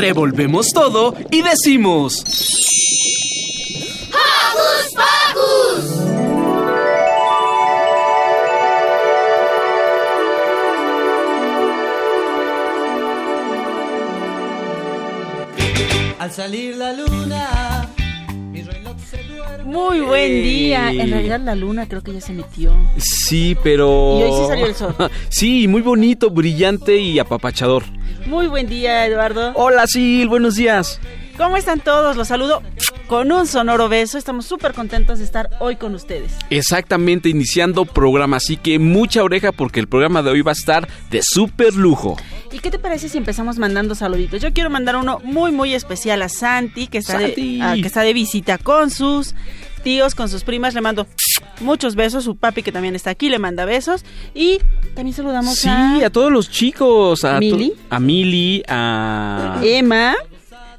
Revolvemos todo y decimos... ¡Hocus Pocus! Al salir la luna, Muy buen día. En realidad la luna creo que ya se metió. Sí, pero... Y hoy sí salió el sol. sí, muy bonito, brillante y apapachador. Muy buen día, Eduardo. Hola, Sil, buenos días. ¿Cómo están todos? Los saludo con un sonoro beso. Estamos súper contentos de estar hoy con ustedes. Exactamente, iniciando programa, así que mucha oreja porque el programa de hoy va a estar de súper lujo. ¿Y qué te parece si empezamos mandando saluditos? Yo quiero mandar uno muy, muy especial a Santi, que está, Santi. De, ah, que está de visita con sus tíos, con sus primas. Le mando muchos besos. Su papi, que también está aquí, le manda besos. Y también saludamos Sí, a a todos los chicos. A Mili. A Mili, a... Emma,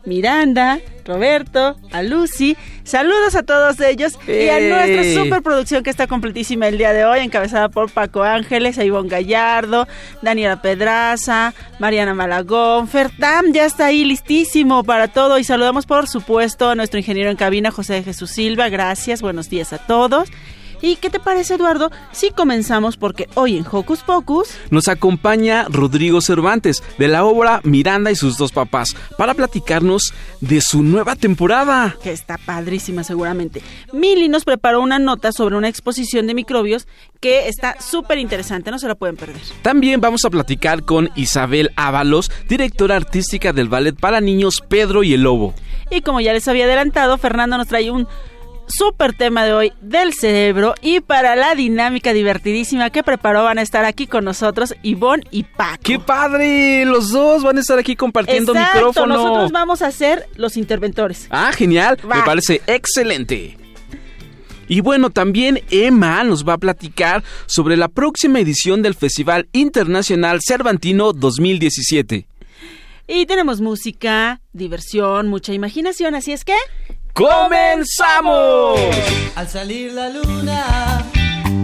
Miranda, Roberto, a Lucy. Saludos a todos ellos y a nuestra superproducción que está completísima el día de hoy, encabezada por Paco Ángeles, a Ivonne Gallardo, Daniela Pedraza, Mariana Malagón, Fertam ya está ahí listísimo para todo y saludamos por supuesto a nuestro ingeniero en cabina José de Jesús Silva, gracias, buenos días a todos. ¿Y qué te parece Eduardo? Si comenzamos porque hoy en Hocus Pocus Nos acompaña Rodrigo Cervantes de la obra Miranda y sus dos papás para platicarnos de su nueva temporada. que está padrísima seguramente. Mili nos preparó una nota sobre una exposición de microbios que está súper interesante, no se la pueden perder. También vamos a platicar con Isabel Ábalos, directora artística del ballet para niños Pedro y el Lobo. Y como ya les había adelantado, Fernando nos trae un súper tema de hoy del cerebro y para la dinámica divertidísima que preparó van a estar aquí con nosotros Ivonne y Paco. ¡Qué padre! Los dos van a estar aquí compartiendo Exacto, micrófono. nosotros vamos a ser los interventores. Ah, genial. Va. Me parece excelente. Y bueno, también Emma nos va a platicar sobre la próxima edición del Festival Internacional Cervantino 2017. Y tenemos música, diversión, mucha imaginación, así es que... ¡Comenzamos! Al salir la luna,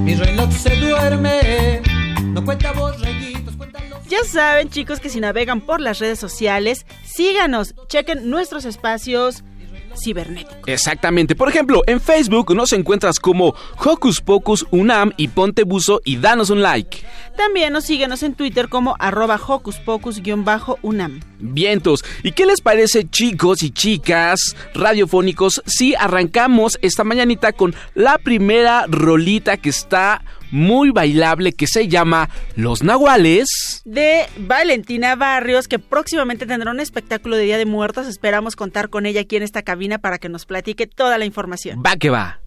mi reloj se duerme. No cuenta borreguitos, cuenta los. Ya saben, chicos, que si navegan por las redes sociales, síganos, chequen nuestros espacios cibernéticos. Exactamente. Por ejemplo, en Facebook nos encuentras como Hocus Pocus Unam y ponte buzo y danos un like. También nos síguenos en Twitter como arroba hocus pocus-unam. Vientos. ¿Y qué les parece, chicos y chicas radiofónicos, si arrancamos esta mañanita con la primera rolita que está muy bailable que se llama Los Nahuales? De Valentina Barrios, que próximamente tendrá un espectáculo de Día de Muertos. Esperamos contar con ella aquí en esta cabina para que nos platique toda la información. Va que va.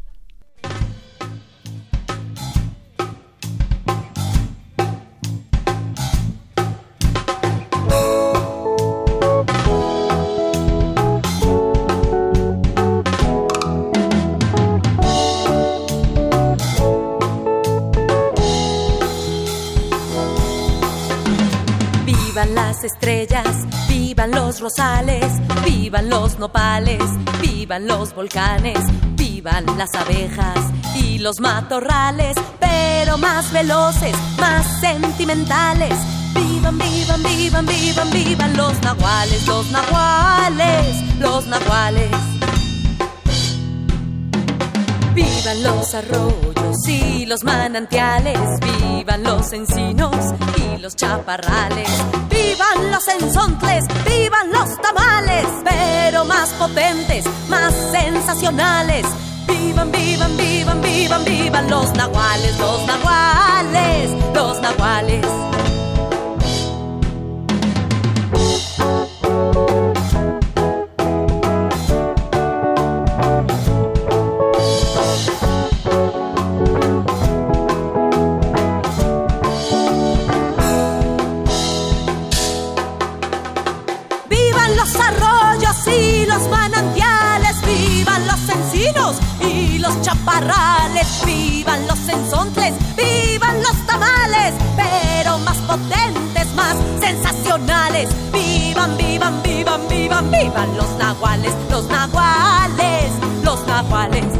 Los rosales, vivan los nopales, vivan los volcanes, vivan las abejas y los matorrales, pero más veloces, más sentimentales. Vivan, vivan, vivan, vivan, vivan los nahuales, los nahuales, los nahuales. Vivan los arroyos y los manantiales, vivan los encinos y los chaparrales, vivan los ensontles, vivan los tamales, pero más potentes, más sensacionales. Vivan, vivan, vivan, vivan, vivan los nahuales, los nahuales, los nahuales. Vivan los ensontles, vivan los tamales, pero más potentes, más sensacionales, vivan, vivan, vivan, vivan, vivan los nahuales, los nahuales, los nahuales.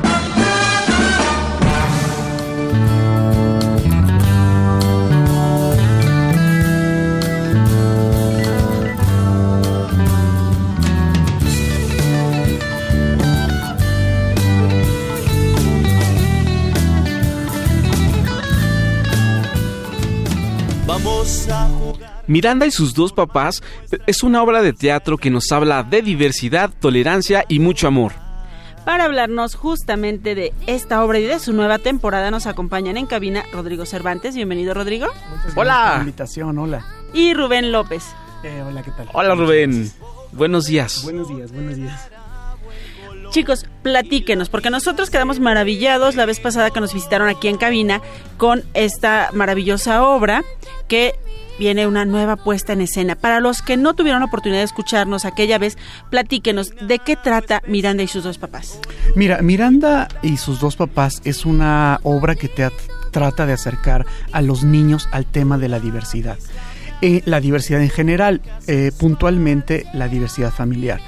Miranda y sus dos papás es una obra de teatro que nos habla de diversidad, tolerancia y mucho amor. Para hablarnos justamente de esta obra y de su nueva temporada nos acompañan en cabina Rodrigo Cervantes. Bienvenido, Rodrigo. Muchas Hola. por la invitación, hola. Y Rubén López. Eh, hola, ¿qué tal? Hola Rubén, buenos días. Buenos días, buenos días. Chicos, platíquenos, porque nosotros quedamos maravillados la vez pasada que nos visitaron aquí en cabina con esta maravillosa obra que viene una nueva puesta en escena. Para los que no tuvieron la oportunidad de escucharnos aquella vez, platíquenos de qué trata Miranda y sus dos papás. Mira, Miranda y sus dos papás es una obra que te trata de acercar a los niños al tema de la diversidad. Eh, la diversidad en general, eh, puntualmente la diversidad familiar.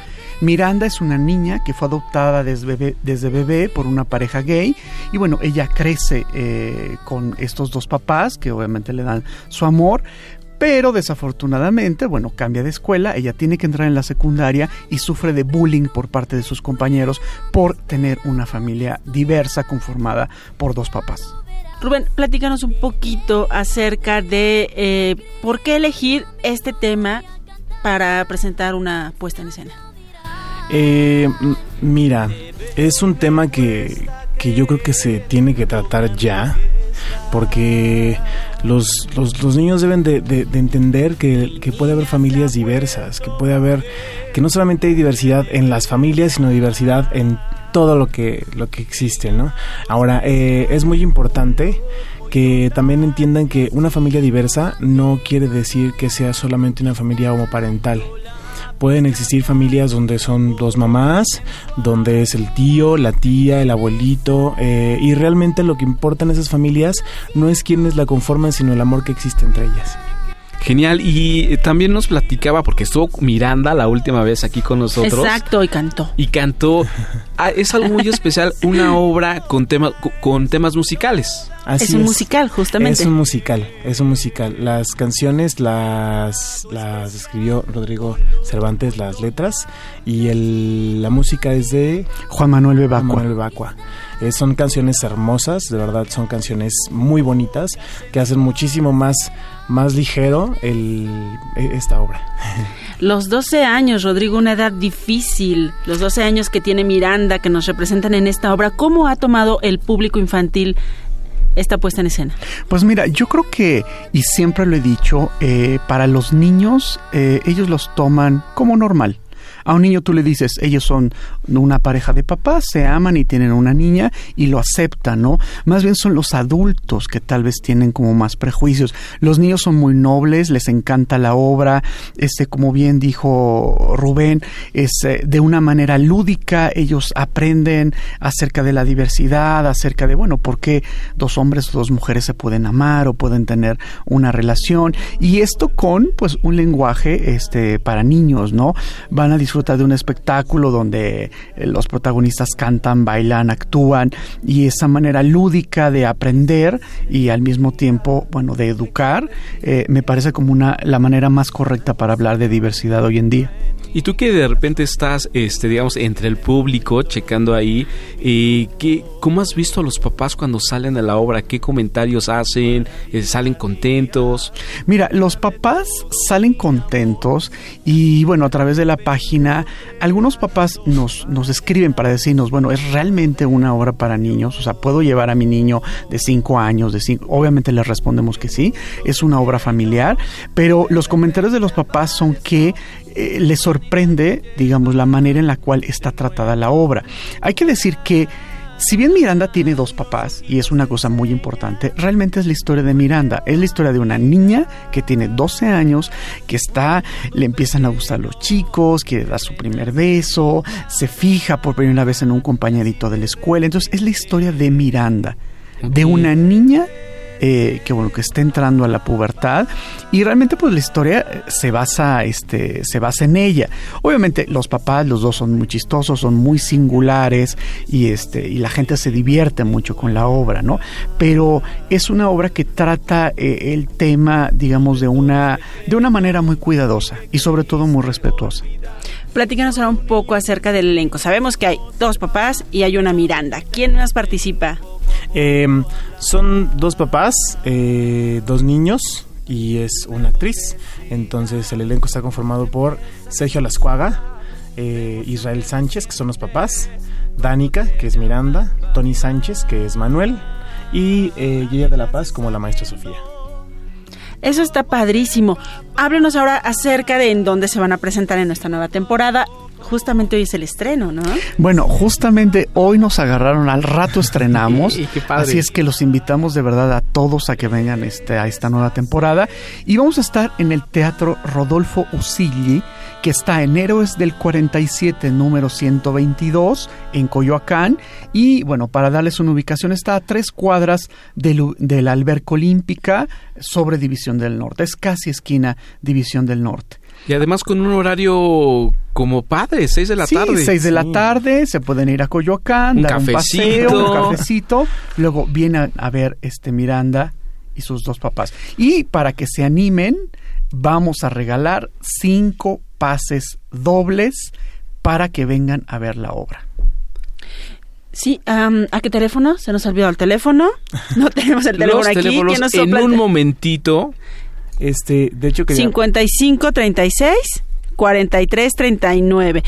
Miranda es una niña que fue adoptada desde bebé, por una pareja gay y bueno, ella crece eh, con estos dos papás que obviamente le dan su amor, pero desafortunadamente, bueno, cambia de escuela, ella tiene que entrar en la secundaria y sufre de bullying por parte de sus compañeros por tener una familia diversa conformada por dos papás. Rubén, platícanos un poquito acerca de eh, por qué elegir este tema para presentar una puesta en escena. Eh, mira, es un tema que, que yo creo que se tiene que tratar ya, porque los, los, los niños deben de, de- de entender que, que puede haber familias diversas, que puede haber, que no solamente hay diversidad en las familias, sino diversidad en todo lo que, lo que existe, ¿no? Ahora, eh, es muy importante que también entiendan que una familia diversa no quiere decir que sea solamente una familia homoparental pueden existir familias donde son dos mamás, donde es el tío, la tía, el abuelito, eh, y realmente lo que importa en esas familias no es quiénes la conforman, sino el amor que existe entre ellas. Genial, y eh, también nos platicaba, porque estuvo Miranda la última vez aquí con nosotros. Exacto, y cantó. Y cantó, ah, es algo muy especial, una obra con, tema, con temas musicales. Así es un musical, justamente. Es un musical, es un musical. Las canciones las, las escribió Rodrigo Cervantes, las letras, y el, la música es de Juan Manuel Juan Bebacua. Manuel. Eh, son canciones hermosas, de verdad son canciones muy bonitas que hacen muchísimo más, más ligero el, e- esta obra. Los 12 años, Rodrigo, una edad difícil. Los 12 años que tiene Miranda, que nos representan en esta obra. ¿Cómo ha tomado el público infantil esta puesta en escena? Pues mira, yo creo que, y siempre lo he dicho, eh, para los niños, eh, ellos los toman como normal. A un niño tú le dices, ellos son una pareja de papás, se aman y tienen una niña y lo aceptan, ¿no? Más bien son los adultos que tal vez tienen como más prejuicios. Los niños son muy nobles, les encanta la obra, este, como bien dijo Rubén, es eh, de una manera lúdica, ellos aprenden acerca de la diversidad, acerca de, bueno, por qué dos hombres o dos mujeres se pueden amar o pueden tener una relación y esto con pues un lenguaje este para niños, ¿no? Van a disfrutar de un espectáculo donde eh, los protagonistas cantan, bailan, actúan y esa manera lúdica de aprender y al mismo tiempo, bueno, de educar, eh, me parece como una la manera más correcta para hablar de diversidad hoy en día. Y tú que de repente estás, este, digamos, entre el público, checando ahí, eh, ¿qué, ¿cómo has visto a los papás cuando salen a la obra? ¿Qué comentarios hacen? ¿Salen contentos? Mira, los papás salen contentos y bueno, a través de la página, algunos papás nos, nos escriben para decirnos, bueno, es realmente una obra para niños, o sea, puedo llevar a mi niño de 5 años, de cinco, obviamente les respondemos que sí, es una obra familiar, pero los comentarios de los papás son que eh, les sorprende, digamos, la manera en la cual está tratada la obra. Hay que decir que si bien Miranda tiene dos papás, y es una cosa muy importante, realmente es la historia de Miranda. Es la historia de una niña que tiene 12 años, que está, le empiezan a gustar los chicos, que da su primer beso, se fija por primera vez en un compañerito de la escuela. Entonces es la historia de Miranda, de una niña eh, que bueno que está entrando a la pubertad. Y realmente pues la historia eh, se basa este se basa en ella. Obviamente los papás los dos son muy chistosos son muy singulares y este y la gente se divierte mucho con la obra no pero es una obra que trata eh, el tema digamos de una de una manera muy cuidadosa y sobre todo muy respetuosa Platícanos ahora un poco acerca del elenco. Sabemos que hay dos papás y hay una Miranda. ¿Quién más participa? Eh, son dos papás, eh, dos niños y es una actriz. Entonces el elenco está conformado por Sergio Lascuaga, eh, Israel Sánchez, que son los papás, Danica, que es Miranda, Tony Sánchez, que es Manuel, y eh, Yaya de la Paz como la maestra Sofía. Eso está padrísimo. Háblenos ahora acerca de en dónde se van a presentar en nuestra nueva temporada. Justamente hoy es el estreno, ¿no? Bueno, justamente hoy nos agarraron, al rato estrenamos. Qué padre. Así es que los invitamos de verdad a todos a que vengan este, a esta nueva temporada. Y vamos a estar en el Teatro Rodolfo Usilli, que está en Héroes del 47, número 122, en Coyoacán. Y bueno, para darles una ubicación, está a tres cuadras del, de la Alberca Olímpica sobre División del Norte. Es casi esquina División del Norte. Y además con un horario como padre, 6 de la sí, tarde. 6 de la tarde, se pueden ir a Coyoacán, Un dar un cafecito. paseo, un cafecito, luego vienen a ver este Miranda y sus dos papás. Y para que se animen, vamos a regalar cinco pases dobles para que vengan a ver la obra. Sí, am, ¿a qué teléfono? Se nos ha olvidado el teléfono. No tenemos el teléfono Los aquí. teléfonos ¿Quién nos en un momentito. Este, de hecho quería, 55 36 43 39.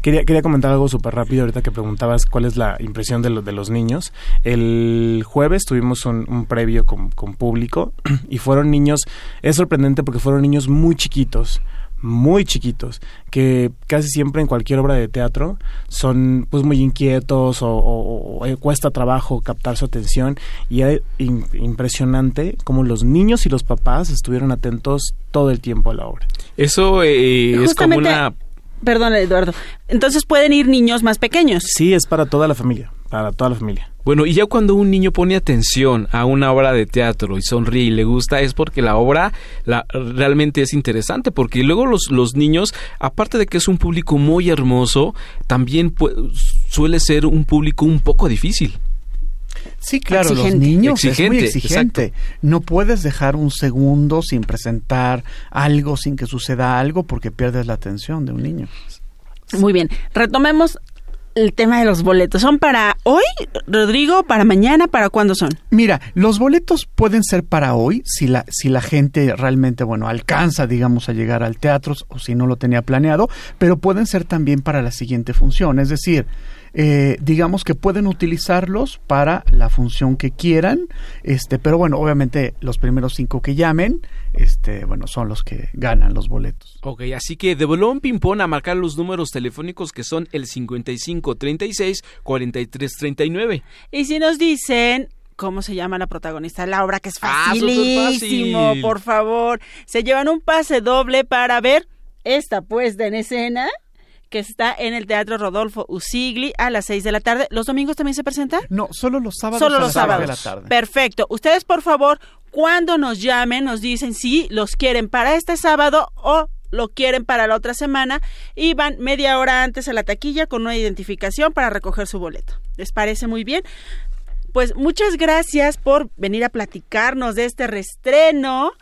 quería, quería comentar algo súper rápido ahorita que preguntabas cuál es la impresión de, lo- de los niños. El jueves tuvimos un, un previo con, con público y fueron niños, es sorprendente porque fueron niños muy chiquitos muy chiquitos que casi siempre en cualquier obra de teatro son pues muy inquietos o, o- o, eh, cuesta trabajo captar su atención y im- impresionante como los niños y los papás estuvieron atentos todo el tiempo a la obra. Eso eh, es como una... Perdón, Eduardo. Entonces pueden ir niños más pequeños. Sí, es para toda la familia, para toda la familia. Bueno, y ya cuando un niño pone atención a una obra de teatro y sonríe y le gusta, es porque la obra la, realmente es interesante, porque luego los, los niños, aparte de que es un público muy hermoso, también pu- suele ser un público un poco difícil. Sí, claro, los Exigente. niños es muy Exigente, exigente. No puedes dejar un segundo sin presentar algo, sin que suceda algo, porque pierdes la atención de un niño. Muy bien. Retomemos el tema de los boletos. ¿Son para hoy, Rodrigo? ¿Para mañana? ¿Para cuándo son? Mira, los boletos pueden ser para hoy, si la, si la gente realmente, bueno, alcanza, digamos, a llegar al teatro o si no lo tenía planeado, pero pueden ser también para la siguiente función. Es decir, eh, digamos que pueden utilizarlos para la función que quieran, este, pero bueno, obviamente los primeros cinco que llamen, este, bueno, son los que ganan los boletos. Ok, así que de bolón ping-pong a marcar los números telefónicos que son el 5536 4339. Y si nos dicen cómo se llama la protagonista de la obra, que es Ah, superfácil. por favor. Se llevan un pase doble para ver esta puesta en escena que está en el Teatro Rodolfo Usigli a las 6 de la tarde. ¿Los domingos también se presenta? No, solo los sábados Solo a los sábados. de la tarde. Perfecto. Ustedes, por favor, cuando nos llamen, nos dicen si los quieren para este sábado o lo quieren para la otra semana y van media hora antes a la taquilla con una identificación para recoger su boleto. ¿Les parece muy bien? Pues muchas gracias por venir a platicarnos de este reestreno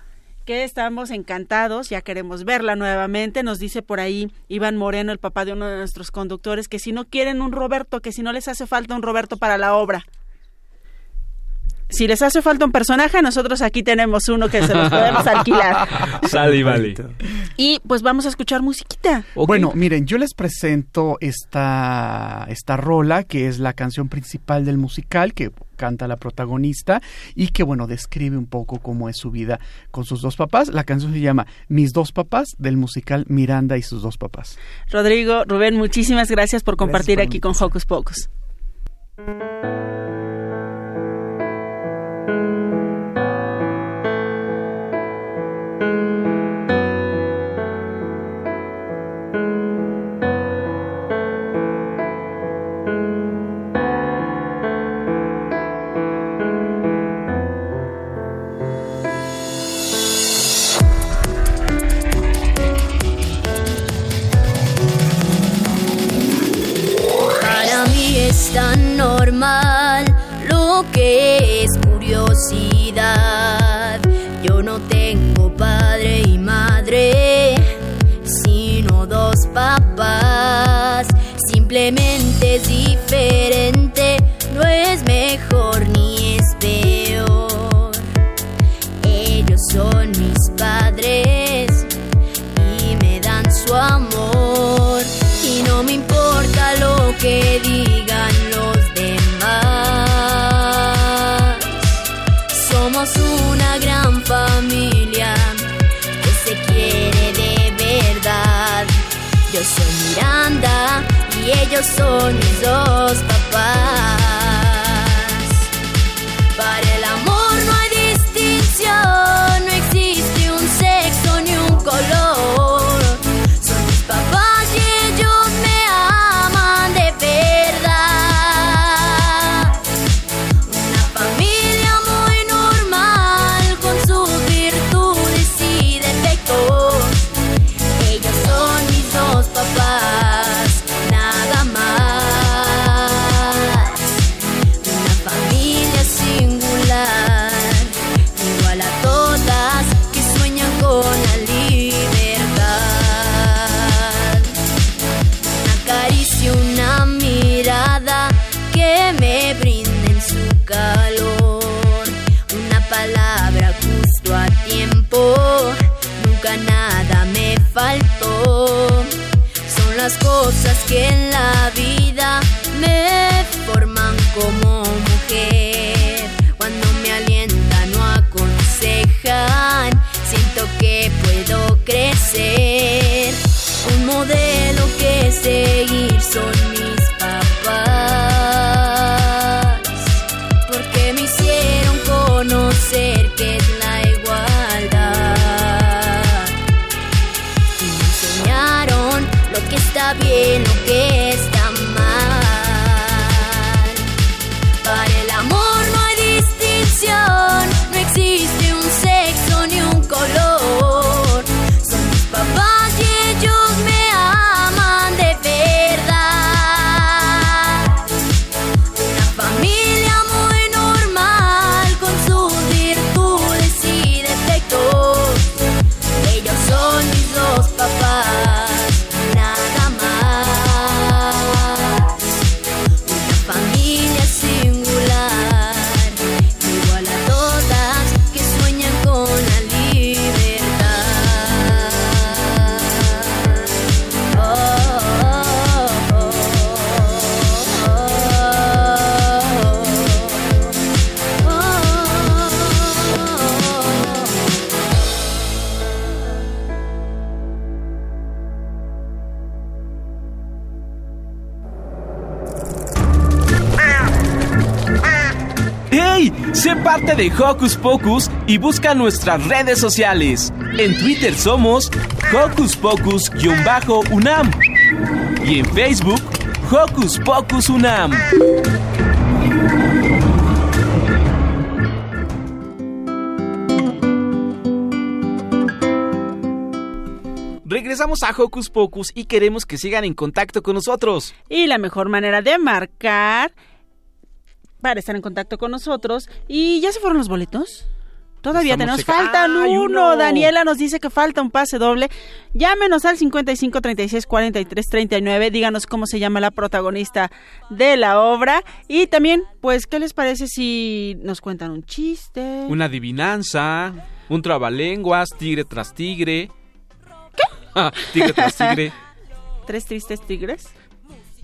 que estamos encantados, ya queremos verla nuevamente. Nos dice por ahí Iván Moreno, el papá de uno de nuestros conductores, que si no quieren un Roberto, que si no les hace falta un Roberto para la obra. Si les hace falta un personaje, nosotros aquí tenemos uno que se los podemos alquilar. Sale y vale. Y pues vamos a escuchar musiquita. Bueno, miren, yo les presento esta, esta rola que es la canción principal del musical que canta la protagonista y que, bueno, describe un poco cómo es su vida con sus dos papás. La canción se llama Mis dos papás del musical Miranda y sus dos papás. Rodrigo, Rubén, muchísimas gracias por compartir por aquí con. Hocus Pocus. Curiosidad. Y ellos son mis dos papás. Parte de Hocus Pocus y busca nuestras redes sociales. En Twitter somos Hocus Pocus-UNAM y en Facebook Hocus Pocus UNAM. Regresamos a Hocus Pocus y queremos que sigan en contacto con nosotros. Y la mejor manera de marcar para estar en contacto con nosotros. ¿Y ya se fueron los boletos? Todavía tenemos, checa- faltan ¡Ay, uno. uno! Daniela nos dice que falta un pase doble. Llámenos al 55 36 43 39. Díganos cómo se llama la protagonista de la obra. Y también, pues, ¿qué les parece si nos cuentan un chiste? Una adivinanza, un trabalenguas, tigre tras tigre. ¿Qué? tigre tras tigre. ¿Tres tristes tigres?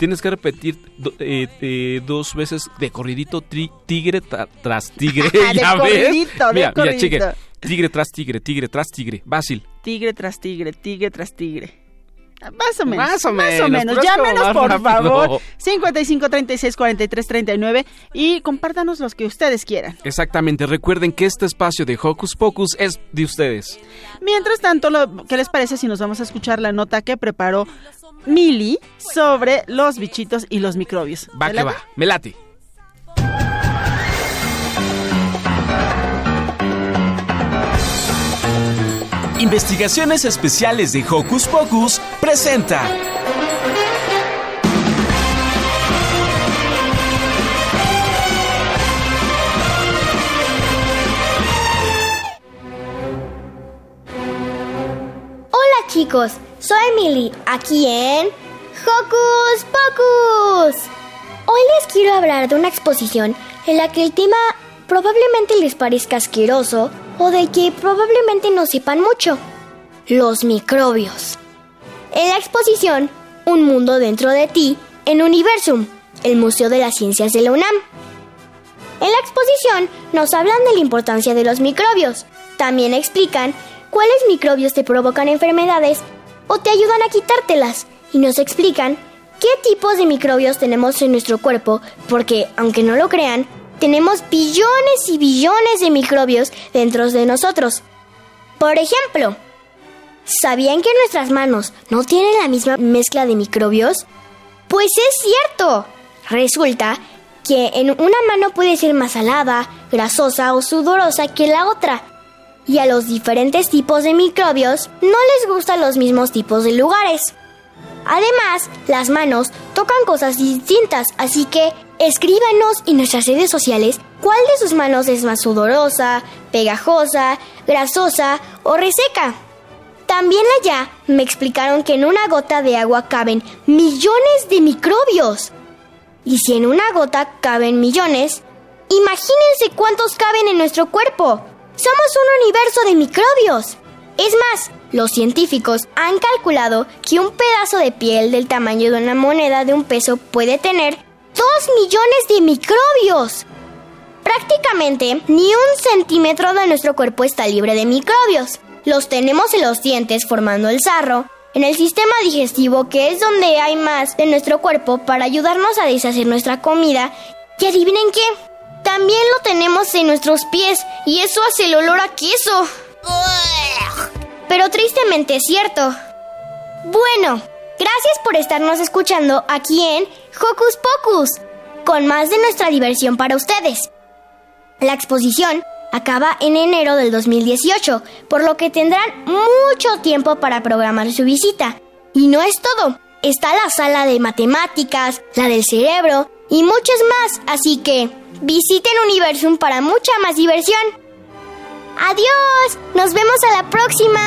Tienes que repetir do- eh, eh, dos veces de corridito tri- tigre tra- tras tigre. De ¿Ya ves? corridito, de mira, mira, corridito. cheque. Tigre tras tigre, tigre tras tigre. Fácil. Tigre tras tigre, tigre tras tigre. Más o menos. Más o Más o menos, menos. Llámenos, más por rápido. favor. 55 36 43 39 y compártanos los que ustedes quieran. Exactamente. Recuerden que este espacio de Hocus Pocus es de ustedes. Mientras tanto, lo- ¿qué les parece si nos vamos a escuchar la nota que preparó Mili sobre los bichitos y los microbios? Va ¿Te que late? va. Me late. Investigaciones Especiales de Hocus Pocus presenta. Hola chicos, soy Emily, aquí en Hocus Pocus. Hoy les quiero hablar de una exposición en la que el tema probablemente les parezca asqueroso o de que probablemente no sepan mucho. Los microbios. En la exposición Un mundo dentro de ti, en Universum, el Museo de las Ciencias de la UNAM. En la exposición nos hablan de la importancia de los microbios. También explican cuáles microbios te provocan enfermedades o te ayudan a quitártelas. Y nos explican qué tipos de microbios tenemos en nuestro cuerpo, porque, aunque no lo crean, tenemos billones y billones de microbios dentro de nosotros. Por ejemplo, ¿sabían que nuestras manos no tienen la misma mezcla de microbios? Pues es cierto. Resulta que en una mano puede ser más salada, grasosa o sudorosa que la otra. Y a los diferentes tipos de microbios no les gustan los mismos tipos de lugares. Además, las manos tocan cosas distintas, así que escríbanos en nuestras redes sociales cuál de sus manos es más sudorosa, pegajosa, grasosa o reseca. También allá me explicaron que en una gota de agua caben millones de microbios. Y si en una gota caben millones, imagínense cuántos caben en nuestro cuerpo. Somos un universo de microbios. Es más, los científicos han calculado que un pedazo de piel del tamaño de una moneda de un peso puede tener 2 millones de microbios. Prácticamente ni un centímetro de nuestro cuerpo está libre de microbios. Los tenemos en los dientes formando el sarro, en el sistema digestivo que es donde hay más de nuestro cuerpo para ayudarnos a deshacer nuestra comida. Y adivinen qué, también lo tenemos en nuestros pies y eso hace el olor a queso. Pero tristemente es cierto. Bueno, gracias por estarnos escuchando aquí en Hocus Pocus, con más de nuestra diversión para ustedes. La exposición acaba en enero del 2018, por lo que tendrán mucho tiempo para programar su visita. Y no es todo, está la sala de matemáticas, la del cerebro y muchas más, así que visiten Universum para mucha más diversión. Adiós, nos vemos a la próxima.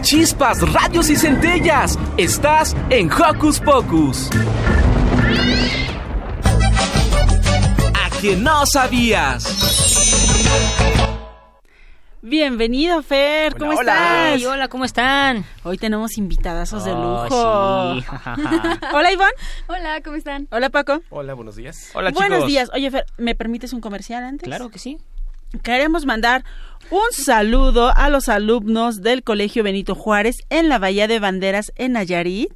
Chispas, radios y centellas. Estás en Hocus Pocus. A que no sabías. Bienvenido, Fer. ¿Cómo Hola, hola. estás? Ay, hola, ¿cómo están? Hoy tenemos invitadazos de Oh, lujo. sí. Hola, Iván. Hola, ¿cómo están? Hola, Paco. Hola, buenos días. Hola, Buenos chicos. días. Oye, Fer, ¿me permites un comercial antes? Claro que sí. Queremos mandar un saludo a los alumnos del Colegio Benito Juárez en la Bahía de Banderas en Nayarit,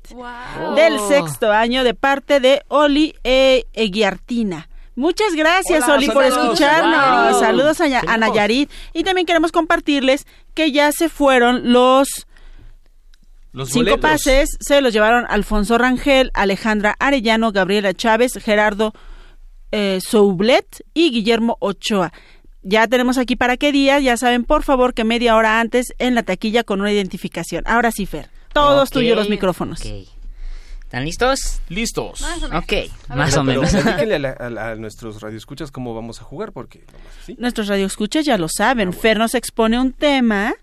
del sexto año de parte de Oli e Eguiartina. Muchas gracias, Hola, Oli, por escucharnos. Wow. Saludos a, a. Nayarit. Y también queremos compartirles que ya se fueron los Los Cinco boletos. pases se los llevaron Alfonso Rangel, Alejandra Arellano, Gabriela Chávez, Gerardo eh, Soublet y Guillermo Ochoa. Ya tenemos aquí para qué día, ya saben, por favor, que media hora antes en la taquilla con una identificación. Ahora sí, Fer, todos tuyos los micrófonos. ¿Están listos? Listos. Ok, más o Pero menos. platíquenle a, la- a a nuestros radioescuchas cómo vamos a jugar, porque así. Nuestros radioescuchas ya lo Ah, saben. Fer nos expone un tema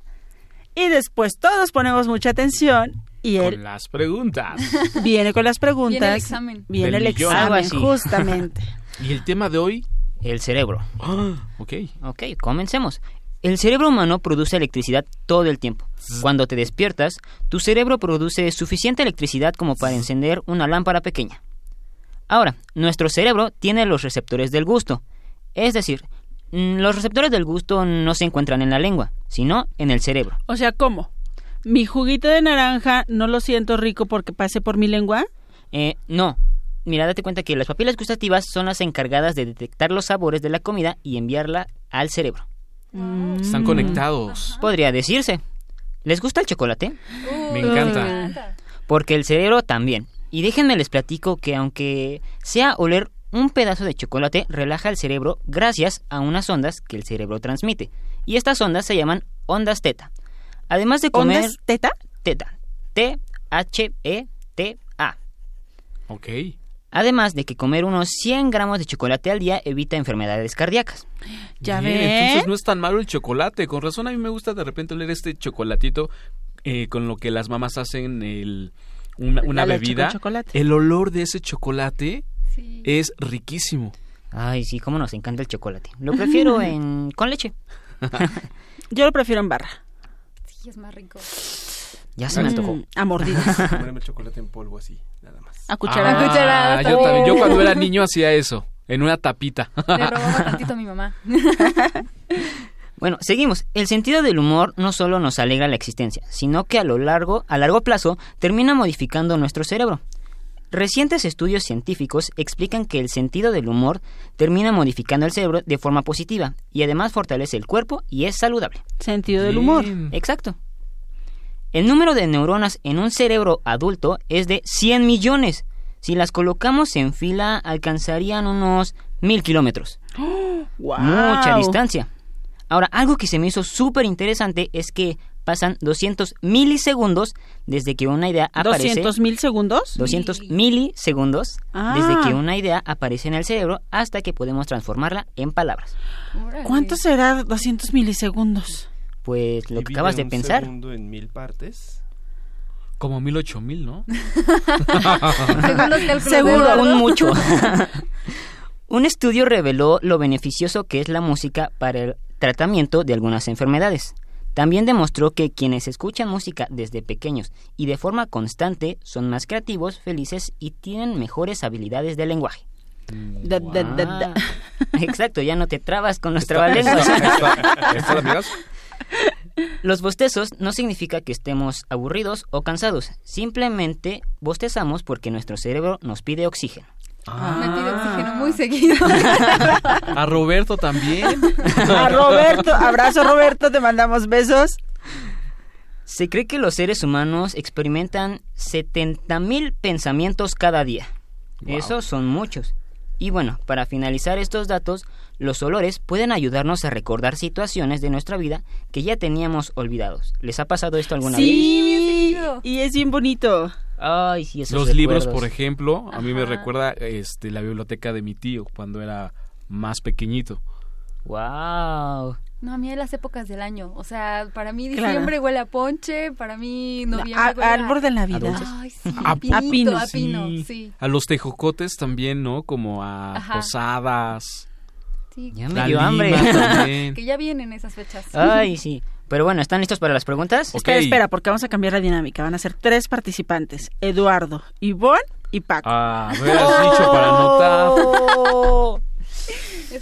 y después todos ponemos mucha atención y él Con las preguntas. viene con las preguntas. Viene el examen. Viene el examen, justamente. ¿Y el tema de hoy? El cerebro. Ah, ok. Ok, comencemos. El cerebro humano produce electricidad todo el tiempo. Cuando te despiertas, tu cerebro produce suficiente electricidad como para encender una lámpara pequeña. Ahora, nuestro cerebro tiene los receptores del gusto. Es decir, mm, los receptores del gusto no se encuentran en la lengua, sino en el cerebro. O sea, ¿cómo? ¿Mi juguito de naranja no lo siento rico porque pase por mi lengua? Eh, no. Mira, date cuenta que las papilas gustativas son las encargadas de detectar los sabores de la comida y enviarla al cerebro. Están conectados. Podría decirse. ¿Les gusta el chocolate? Me encanta. Porque el cerebro también. Y déjenme les platico que aunque sea oler un pedazo de chocolate, relaja el cerebro gracias a unas ondas que el cerebro transmite. Y estas ondas se llaman ondas teta. Además de comer... ¿Ondas teta? Teta. T-H-E-T-A. Ok. Además de que comer unos 100 gramos de chocolate al día evita enfermedades cardíacas. Ya Bien, ven. Entonces no es tan malo el chocolate. Con razón a mí me gusta de repente oler este chocolatito eh, con lo que las mamás hacen el, una, una bebida. El olor de ese chocolate Sí. es riquísimo. Ay, sí, cómo nos encanta el chocolate. Lo prefiero en con leche. Yo lo prefiero en barra. Sí, es más rico. Ya se me antojó. Mm, a mordidas. Comerme el chocolate en polvo así, nada más. A cucharadas. A cucharadas Ah, yo también. Yo cuando era niño hacía eso. En una tapita. Le robaba tantito a mi mamá. Bueno, seguimos. El sentido del humor no solo nos alegra la existencia, sino que a lo largo, a largo plazo, termina modificando nuestro cerebro. Recientes estudios científicos explican que el sentido del humor termina modificando el cerebro de forma positiva y además fortalece el cuerpo y es saludable. Sentido del humor. Exacto. El número de neuronas en un cerebro adulto es de 100 millones. Si las colocamos en fila, alcanzarían unos mil kilómetros. Wow. Mucha distancia. Ahora, algo que se me hizo súper interesante es que pasan 200 milisegundos desde que una idea aparece. 200 mil segundos. 200 milisegundos Ah. desde que una idea aparece en el cerebro hasta que podemos transformarla en palabras. ¿Cuánto será 200 milisegundos? Pues lo que acabas de un pensar. segundo en mil partes. Como mil ocho mil, ¿no? Según los cálculos de Seguro, un mucho. un estudio reveló lo beneficioso que es la música para el tratamiento de algunas enfermedades. También demostró que quienes escuchan música desde pequeños y de forma constante son más creativos, felices y tienen mejores habilidades de lenguaje. Da- da- da- da. Ah. Exacto, ya no te trabas con los Está- trabalenguas. está- está- está, amigas? Los bostezos no significa que estemos aburridos o cansados, simplemente bostezamos porque nuestro cerebro nos pide oxígeno. Me pide oxígeno muy seguido. A Roberto también. A Roberto, abrazo Roberto, te mandamos besos. Se cree que los seres humanos experimentan 70.000 pensamientos cada día. Esos son muchos. Y bueno, para finalizar estos datos, los olores pueden ayudarnos a recordar situaciones de nuestra vida que ya teníamos olvidados. ¿Les ha pasado esto alguna vez? Sí, y es bien bonito. Ay, sí, esos Los libros, por ejemplo, a mí me recuerda este, la biblioteca de mi tío cuando era más pequeñito. Wow. No, a mí en las épocas del año. O sea, para mí Claro. diciembre huele a ponche, para mí noviembre A- huele a... árbol de Navidad. Ay, sí, A- a pinito, a pino. a pino, Sí. sí. A los tejocotes también, ¿no? Como a Ajá. posadas. Sí. Ya me dio hambre. Que ya vienen esas fechas. Ay, sí. Pero bueno, ¿están listos para las preguntas? Espera, espera, porque vamos a cambiar la dinámica. Van a ser tres participantes: Eduardo, Ivonne y Paco. Ah, me hubieras dicho para anotar.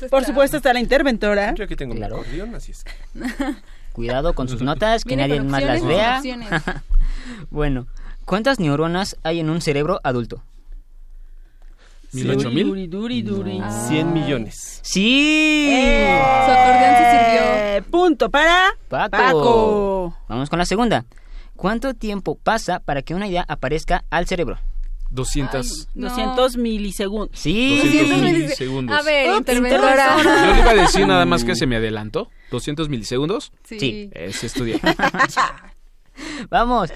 Por supuesto está la interventora. Yo aquí tengo Claro. mi acordeón, así es. que- Cuidado con sus notas, que Viene nadie más las vea. bueno, ¿cuántas neuronas hay en un cerebro adulto? ¿Mil ocho mil? Duri, duri, duri. Ah. 100 millones. ¡Sí! ¡Eh! Su acordeón sí sirvió. Punto para Paco. Paco. Vamos con la segunda. ¿Cuánto tiempo pasa para que una idea aparezca al cerebro? 200. No. 200 milisegundos. Sí. 200 200 milisegundos. A ver, Ups, interventora. Yo le iba a decir nada más que se me adelantó. 200 milisegundos. Sí. Sí. Ese estudié. Vamos.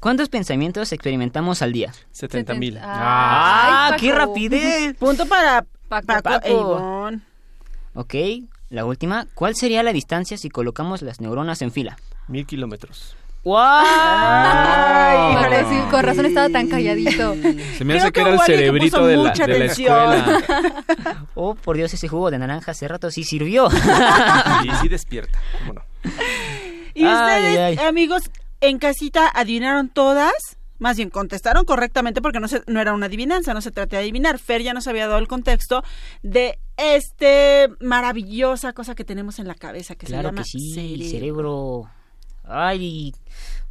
¿Cuántos pensamientos experimentamos al día? 70 mil. Ay, ¡Ah! ¡Qué rapidez! Punto para Paco. Paco, Paco. e. Ok, la última. ¿Cuál sería la distancia si colocamos las neuronas en fila? Mil kilómetros. Ay, Paco, híjole. sí, con razón estaba tan calladito. Se me Creo hace que que era el cerebrito puso de la, mucha de la atención. escuela. Oh, por Dios, ese jugo de naranja hace rato sí sirvió. Y sí despierta. ¿Cómo no? Y Ay, ustedes, ay, ay. amigos, en casita adivinaron todas. Más bien, contestaron correctamente porque no, se, no era una adivinanza, no se trata de adivinar. Fer ya nos había dado el contexto de este maravillosa cosa que tenemos en la cabeza que se llama que sí, cerebro. cerebro. Ay.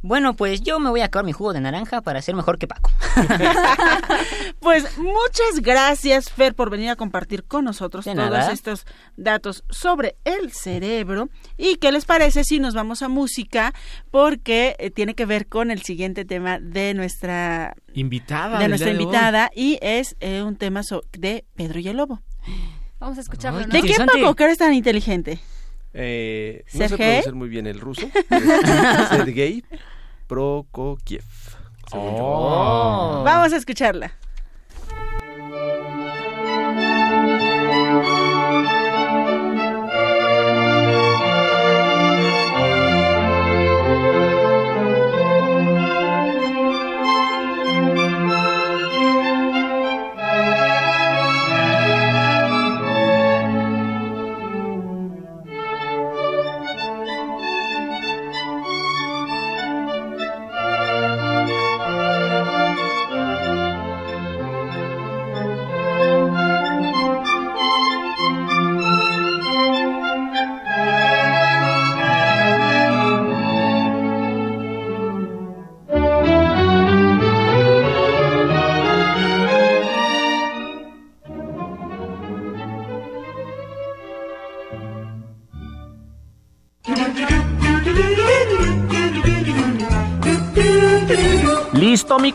Bueno, pues yo me voy a acabar mi jugo de naranja para ser mejor que Paco. Pues muchas gracias, Fer, por venir a compartir con nosotros De todos nada. estos datos sobre el cerebro. ¿Y qué les parece si nos vamos a música? Porque eh, tiene que ver con el siguiente tema de nuestra, Invitada. de nuestra hoy. invitada y es eh, un tema so- de Pedro y el Lobo. Vamos a escucharlo. ¿De quién, Interesante. Paco? que eres tan inteligente? Eh, no sé pronunciar muy bien el ruso. Sergei Prokofiev. Oh. Vamos a escucharla.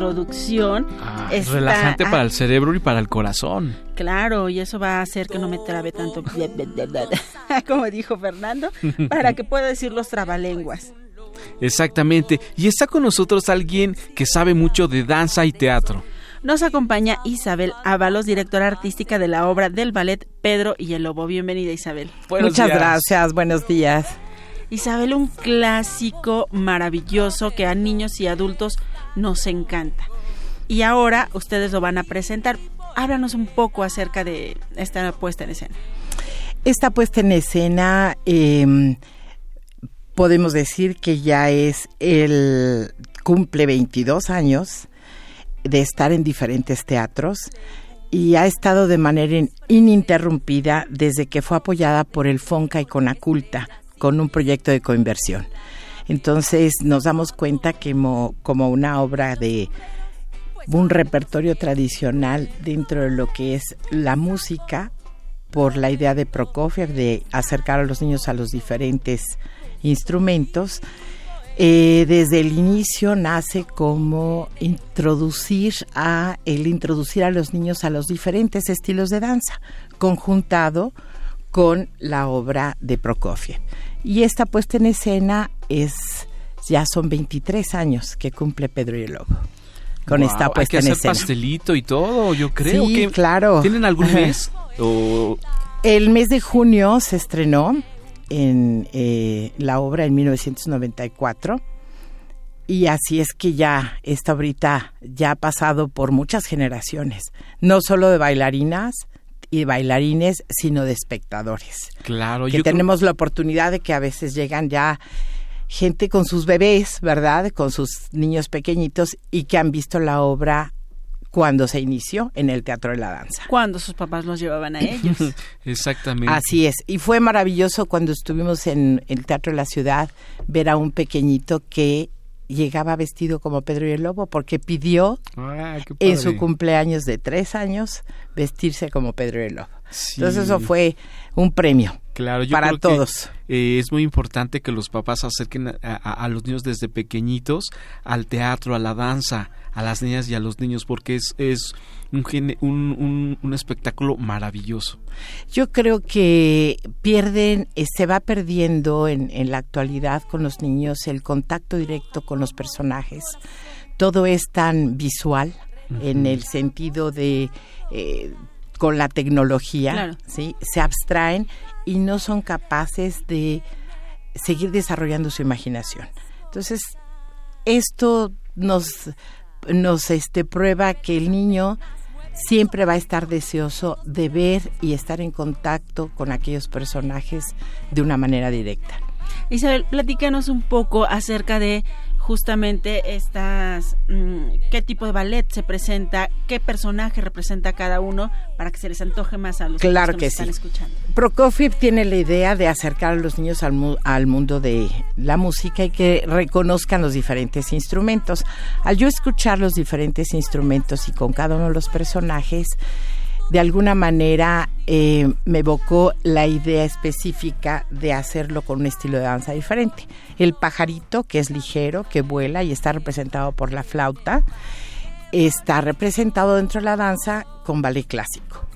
Introducción. Ah, está- relajante ah, para el cerebro y para el corazón. Claro, y eso va a hacer que no me trabe tanto, como dijo Fernando, para que pueda decir los trabalenguas. Exactamente. Y está con nosotros alguien que sabe mucho de danza y teatro. Nos acompaña Isabel Ábalos, directora artística de la obra del ballet Pedro y el Lobo. Bienvenida, Isabel. Buenos Muchas días. gracias, buenos días. Isabel, un clásico maravilloso que a niños y adultos nos encanta. Y ahora ustedes lo van a presentar. Háblanos un poco acerca de esta puesta en escena. Esta puesta en escena, eh, podemos decir que ya es el cumple 22 años de estar en diferentes teatros y ha estado de manera in- ininterrumpida desde que fue apoyada por el FONCA y Conaculta con un proyecto de coinversión. Entonces nos damos cuenta que mo- como una obra de un repertorio tradicional dentro de lo que es la música, por la idea de Prokofiev de acercar a los niños a los diferentes instrumentos. Eh, desde el inicio nace como introducir a el introducir a los niños a los diferentes estilos de danza, conjuntado con la obra de Prokofiev. Y esta puesta en escena es ya son 23 años que cumple Pedro y el Lobo con esta Hay puesta que en hacer escena. pastelito y todo, yo creo. Sí, que claro. ¿Tienen algún mes? o El mes de junio se estrenó en eh, la obra en 1994 Y así es que ya esta obrita ya ha pasado por muchas generaciones, no solo de bailarinas y bailarines, sino de espectadores. Claro, que yo creo- tenemos la oportunidad de que a veces llegan ya gente con sus bebés, ¿verdad? Con sus niños pequeñitos y que han visto la obra cuando se inició en el Teatro de la Danza. Cuando sus papás los llevaban a ellos. Exactamente. Así es. Y fue maravilloso cuando estuvimos en el Teatro de la Ciudad ver a un pequeñito que llegaba vestido como Pedro y el Lobo porque pidió Ah, en su cumpleaños de tres años vestirse como Pedro y el Lobo. Sí. Entonces eso fue un premio Claro, yo para creo que, todos. eh, es muy importante que los papás acerquen a, a- a los niños desde pequeñitos al teatro, a la danza, a las niñas y a los niños, porque es, es un, un- un espectáculo maravilloso. Yo creo que pierden, eh, se va perdiendo en, en la actualidad con los niños el contacto directo con los personajes. Todo es tan visual en el sentido de eh, con la tecnología, Claro. ¿sí? se abstraen y no son capaces de seguir desarrollando su imaginación. Entonces, esto nos, nos este, prueba que el niño siempre va a estar deseoso de ver y estar en contacto con aquellos personajes de una manera directa. Isabel, platícanos un poco acerca de justamente estas, mm, qué tipo de ballet se presenta, qué personaje representa cada uno para que se les antoje más a los Claro niños que están escuchando. Prokofiev tiene la idea de acercar a los niños al, mu- al mundo de la música y que reconozcan los diferentes instrumentos. Al yo escuchar los diferentes instrumentos y con cada uno de los personajes, de alguna manera eh, me evocó la idea específica de hacerlo con un estilo de danza diferente. El pajarito, que es ligero, que vuela y está representado por la flauta, está representado dentro de la danza con ballet clásico.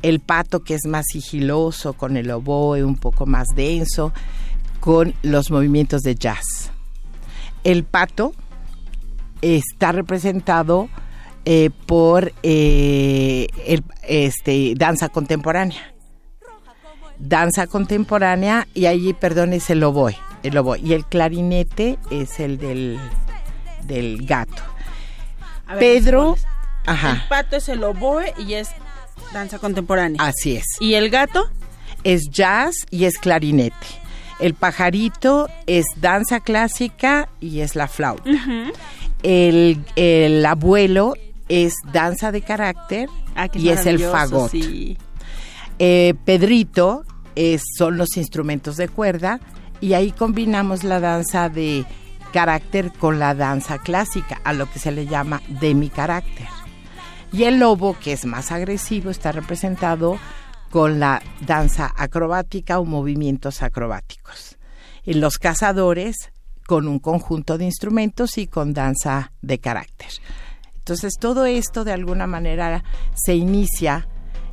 El pato, que es más sigiloso, con el oboe un poco más denso, con los movimientos de jazz. El pato está representado eh, por eh, el- este, danza contemporánea. Danza contemporánea y allí, perdón, es el oboe, el oboe. Y el clarinete es el del, del gato. Ver, Pedro, ajá, El pato es el oboe y es danza contemporánea. así es. ¿Y el gato? es jazz y es clarinete. El pajarito es danza clásica y es la flauta. el, el abuelo es danza de carácter Ah, y es el fagot. sí. Eh, Pedrito es, son los instrumentos de cuerda y ahí combinamos la danza de carácter con la danza clásica, a lo que se le llama demi-carácter. Y el lobo, que es más agresivo, está representado con la danza acrobática o movimientos acrobáticos. Y los cazadores con un conjunto de instrumentos y con danza de carácter. Entonces todo esto de alguna manera se inicia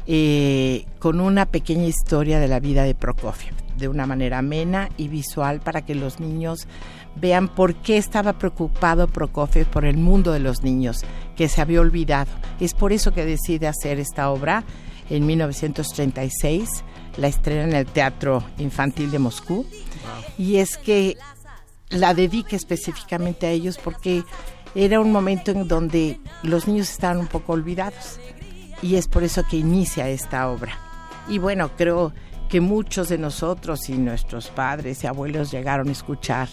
eh, con una pequeña historia de la vida de Prokofiev, de una manera amena y visual para que los niños vean por qué estaba preocupado Prokofiev por el mundo de los niños, que se había olvidado. Es por eso que decide hacer esta obra en 1936, la estrena en el Teatro Infantil de Moscú, y es que la dedica específicamente a ellos porque era un momento en donde los niños estaban un poco olvidados y es por eso que inicia esta obra. Y bueno, creo que muchos de nosotros y nuestros padres y abuelos llegaron a escuchar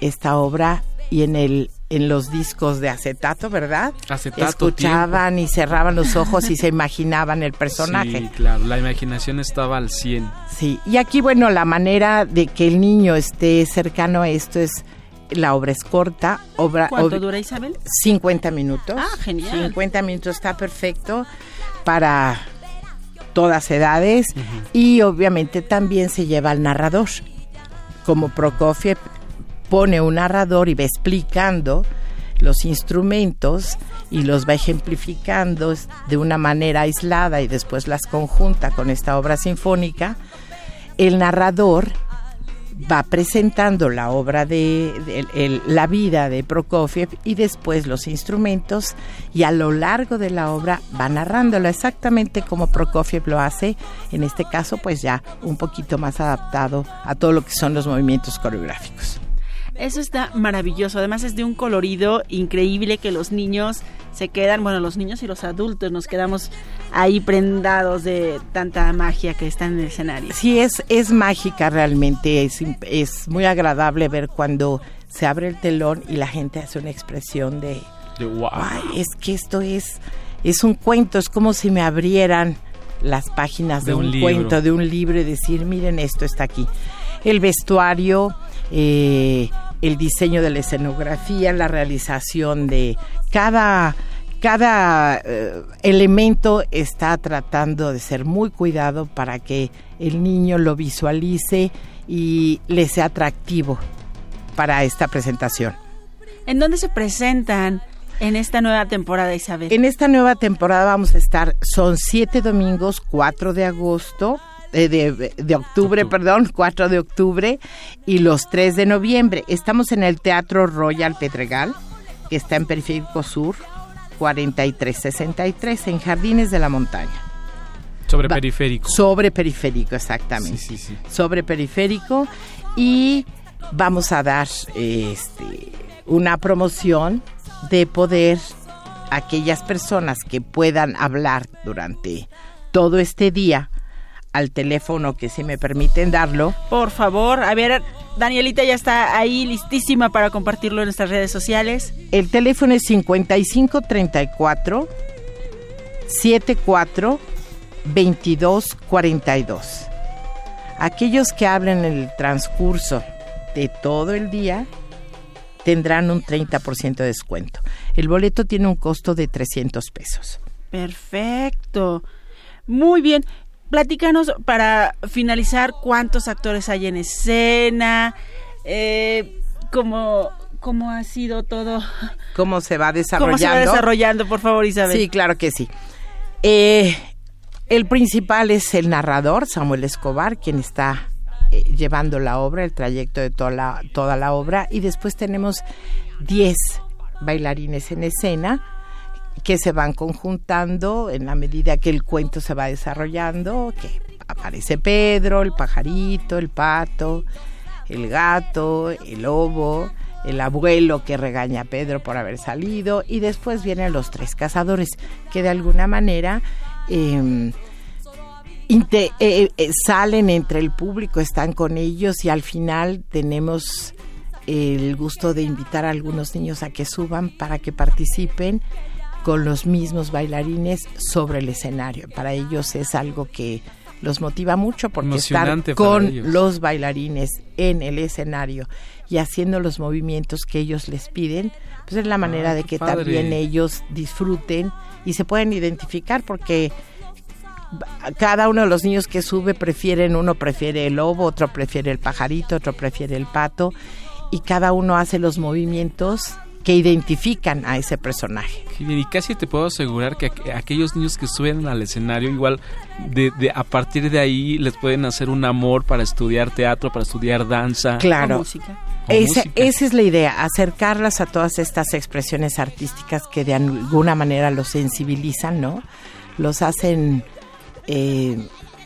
esta obra y en el en los discos de acetato, ¿verdad? Acetato, Escuchaban y cerraban los ojos y se imaginaban el personaje. Sí, claro, la imaginación estaba al 100. Sí, y aquí, bueno, la manera de que el niño esté cercano a esto es, la obra es corta, obra... ¿Cuánto ob- dura Isabel? 50 minutos. Ah, genial. 50 minutos está perfecto para todas edades y obviamente también se lleva al narrador. Como Prokofiev pone un narrador y va explicando los instrumentos y los va ejemplificando de una manera aislada y después las conjunta con esta obra sinfónica, el narrador va presentando la obra de, el- la vida de Prokofiev y después los instrumentos y a lo largo de la obra va narrándola exactamente como Prokofiev lo hace, en este caso pues ya un poquito más adaptado a todo lo que son los movimientos coreográficos. Eso está maravilloso. Además es de un colorido increíble que los niños se quedan, bueno, los niños y los adultos nos quedamos ahí prendados de tanta magia que está en el escenario. Sí, es, es mágica realmente, es, im- es muy agradable ver cuando se abre el telón y la gente hace una expresión de, De wow. "Ay, es que esto es, es un cuento, es como si me abrieran las páginas de, De un un, cuento, de un libro y decir, miren, esto está aquí. El vestuario, eh, el diseño de la escenografía, la realización de cada, cada eh, elemento está tratando de ser muy cuidado para que el niño lo visualice y le sea atractivo para esta presentación. ¿En dónde se presentan en esta nueva temporada, Isabel? En esta nueva temporada vamos a estar, son siete domingos, 4 de agosto, eh, de, de octubre, perdón, 4 de octubre y los 3 de noviembre. Estamos en el Teatro Royal Pedregal, que está en Periférico Sur, 4363, en Jardines de la Montaña. Sobre Va- periférico. Sobre periférico, exactamente. Sí, sí, sí. Sobre periférico y vamos a dar este, una promoción de poder aquellas personas que puedan hablar durante todo este día al teléfono que si me permiten darlo. Por favor, a ver, Danielita ya está ahí listísima para compartirlo en nuestras redes sociales. El teléfono es 5534 74 22 42. Aquellos que hablen en el transcurso de todo el día tendrán un 30% de descuento. El boleto tiene un costo de 300 pesos. Perfecto. Muy bien. Platícanos para finalizar cuántos actores hay en escena, eh, cómo, cómo ha sido todo, ¿Cómo se va desarrollando? cómo se va desarrollando, por favor, Isabel. Sí, claro que sí. Eh, el principal es el narrador, Samuel Escobar, quien está eh, llevando la obra, el trayecto de toda la, toda la obra. Y después tenemos 10 bailarines en escena que se van conjuntando en la medida que el cuento se va desarrollando, que aparece Pedro, el pajarito, el pato, el gato, el lobo, el abuelo que regaña a Pedro por haber salido y después vienen los tres cazadores que de alguna manera eh, inte- eh, eh, salen entre el público, están con ellos y al final tenemos el gusto de invitar a algunos niños a que suban para que participen con los mismos bailarines sobre el escenario. Para ellos es algo que los motiva mucho porque estar con ellos. los bailarines en el escenario y haciendo los movimientos que ellos les piden, pues es la manera Ah, de qué que padre. también ellos disfruten y se pueden identificar porque cada uno de los niños que sube prefieren, uno prefiere el lobo, otro prefiere el pajarito, otro prefiere el pato y cada uno hace los movimientos que identifican a ese personaje. Y casi te puedo asegurar que aqu- aquellos niños que suben al escenario, igual de, de- a partir de ahí les pueden hacer un amor para estudiar teatro, para estudiar danza. Claro. O Esa, música. esa es la idea, acercarlas a todas estas expresiones artísticas que de alguna manera los sensibilizan, ¿no? Los hacen eh,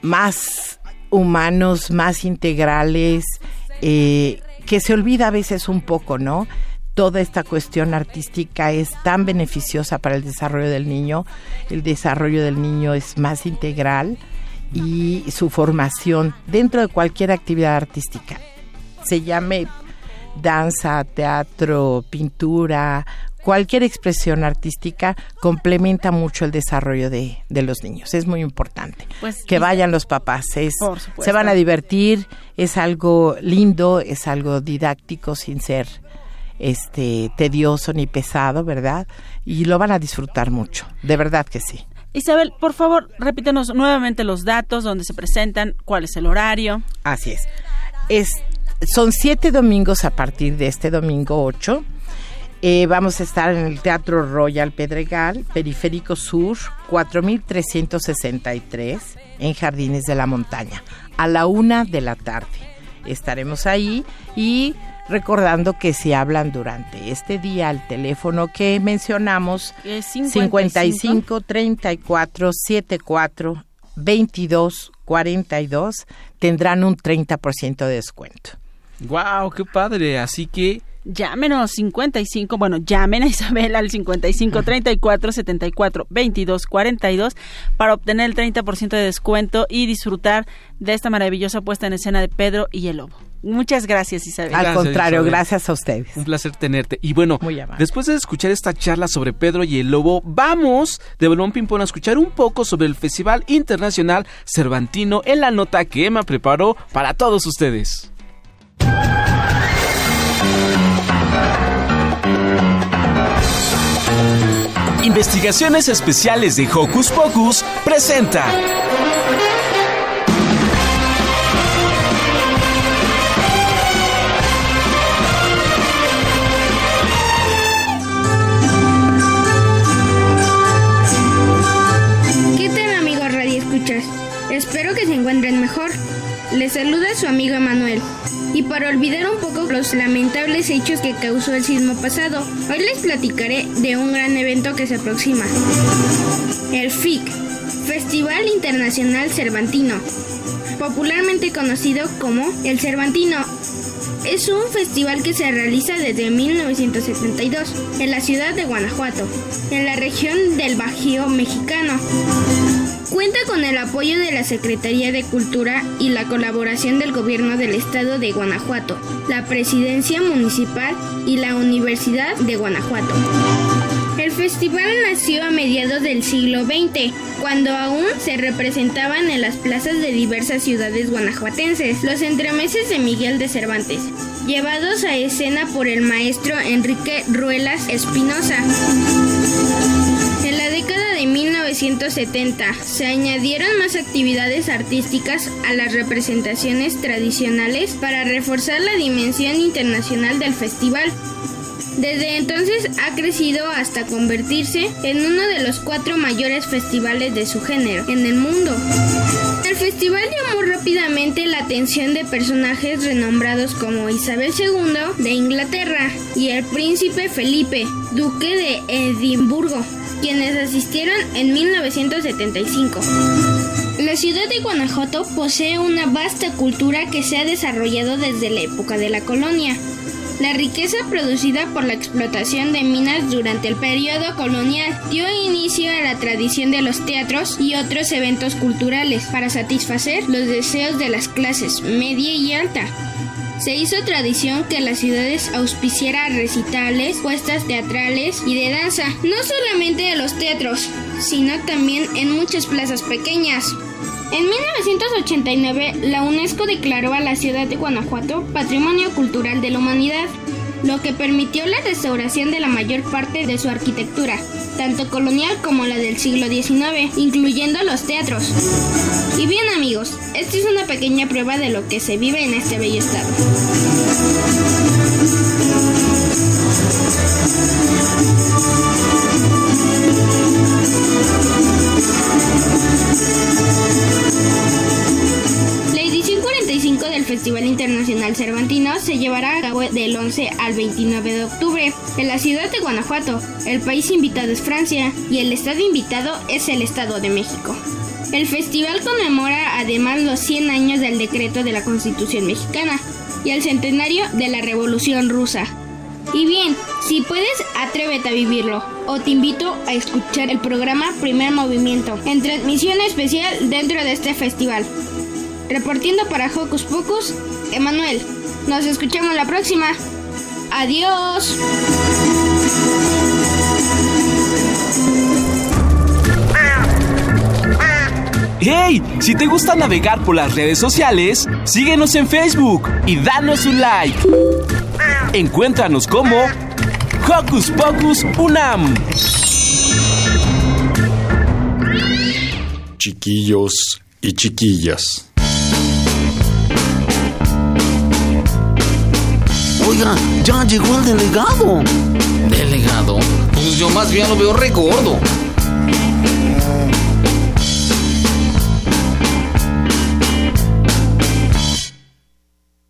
más humanos, más integrales, eh, que se olvida a veces un poco, ¿no? Toda esta cuestión artística es tan beneficiosa para el desarrollo del niño, el desarrollo del niño es más integral y su formación dentro de cualquier actividad artística se llame danza, teatro, pintura, cualquier expresión artística complementa mucho el desarrollo de, de los niños. Es muy importante. Pues, que vayan los papás. Es, se van a divertir, es algo lindo, es algo didáctico sin ser este tedioso ni pesado, ¿verdad? Y lo van a disfrutar mucho, de verdad que sí. Isabel, por favor, repítenos nuevamente los datos, dónde se presentan, cuál es el horario. Así es. es son siete domingos a partir de este domingo 8. Eh, vamos a estar en el Teatro Royal Pedregal, Periférico Sur, 4363, en Jardines de la Montaña, a la una de la tarde. Estaremos ahí y recordando que si hablan durante este día al teléfono que mencionamos, Es 55 34 74 22 42 tendrán un 30% de descuento. Wow, qué padre. Así que Llámenos 55, bueno, llamen a Isabel al 55 34 74 22 42 para obtener el 30% de descuento y disfrutar de esta maravillosa puesta en escena de Pedro y el Lobo. Muchas gracias, Isabel. Al Gracias, contrario, Isabel. gracias a ustedes. Un placer tenerte. Y bueno, después de escuchar esta charla sobre Pedro y el Lobo, vamos de Balón Pimpón a escuchar un poco sobre el Festival Internacional Cervantino en la nota que Emma preparó para todos ustedes. Investigaciones Especiales de Hocus Pocus presenta. Encuentren mejor. Les saluda su amigo Emanuel. Y para olvidar un poco los lamentables hechos que causó el sismo pasado, hoy les platicaré de un gran evento que se aproxima. El FIC, Festival Internacional Cervantino, popularmente conocido como el Cervantino. Es un festival que se realiza desde 1972 en la ciudad de Guanajuato, en la región del Bajío mexicano. Cuenta con el apoyo de la Secretaría de Cultura y la colaboración del Gobierno del Estado de Guanajuato, la Presidencia Municipal y la Universidad de Guanajuato. El festival nació a mediados del siglo XX, cuando aún se representaban en las plazas de diversas ciudades guanajuatenses los entremeses de Miguel de Cervantes, llevados a escena por el maestro Enrique Ruelas Espinosa. En la década de 1970 se añadieron más actividades artísticas a las representaciones tradicionales para reforzar la dimensión internacional del festival. Desde entonces ha crecido hasta convertirse en uno de los cuatro mayores festivales de su género en el mundo. El festival llamó rápidamente la atención de personajes renombrados como Isabel II de Inglaterra y el príncipe Felipe, duque de Edimburgo, quienes asistieron en 1975. La ciudad de Guanajuato posee una vasta cultura que se ha desarrollado desde la época de la colonia. La riqueza producida por la explotación de minas durante el periodo colonial dio inicio a la tradición de los teatros y otros eventos culturales para satisfacer los deseos de las clases media y alta. Se hizo tradición que las ciudades auspiciara recitales, puestas teatrales y de danza, no solamente de los teatros, sino también en muchas plazas pequeñas. En 1989, la UNESCO declaró a la ciudad de Guanajuato Patrimonio Cultural de la Humanidad, lo que permitió la restauración de la mayor parte de su arquitectura, tanto colonial como la del siglo XIX, incluyendo los teatros. Y bien amigos, esta es una pequeña prueba de lo que se vive en este bello estado. 11 al 29 de octubre en la ciudad de Guanajuato. El país invitado es Francia y el estado invitado es el Estado de México. El festival conmemora además los 100 años del decreto de la Constitución mexicana y el centenario de la Revolución rusa. Y bien, si puedes, atrévete a vivirlo. O te invito a escuchar el programa Primer Movimiento en transmisión especial dentro de este festival. Reportiendo para Hocus Pocus, Emanuel. Nos escuchamos la próxima. Adiós. ¡Hey! Si te gusta navegar por las redes sociales, síguenos en Facebook y danos un like. Encuéntranos como Hocus Pocus Unam. Chiquillos y chiquillas. Oiga, ya llegó el delegado. ¿Delegado? Pues yo más bien lo veo re gordo.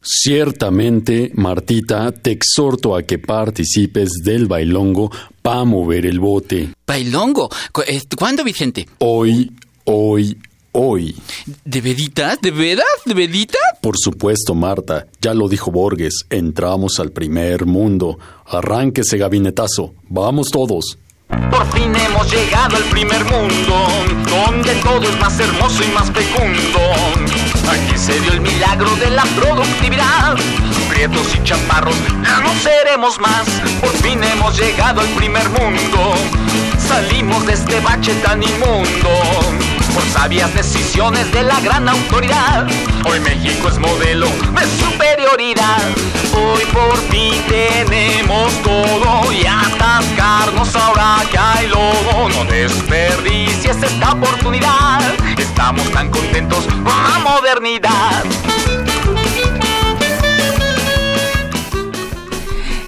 Ciertamente, Martita, te exhorto a que participes del bailongo para mover el bote. ¿Bailongo? Eh, ¿Cuándo, Vicente? Hoy, hoy, hoy. ¿De veditas? ¿De veras? ¿De veditas? Por supuesto, Marta, ya lo dijo Borges, entramos al primer mundo. Arránquese, gabinetazo. Vamos todos. Por fin hemos llegado al primer mundo, donde todo es más hermoso y más fecundo. Aquí se dio el milagro de la productividad. Prietos y chaparros, ya no seremos más. Por fin hemos llegado al primer mundo. Salimos de este bache tan inmundo. Por sabias decisiones de la gran autoridad. Hoy México es modelo de superioridad. Hoy por fin tenemos todo y atascarnos ahora que hay lodo. No desperdicies esta oportunidad. Estamos tan contentos con la modernidad.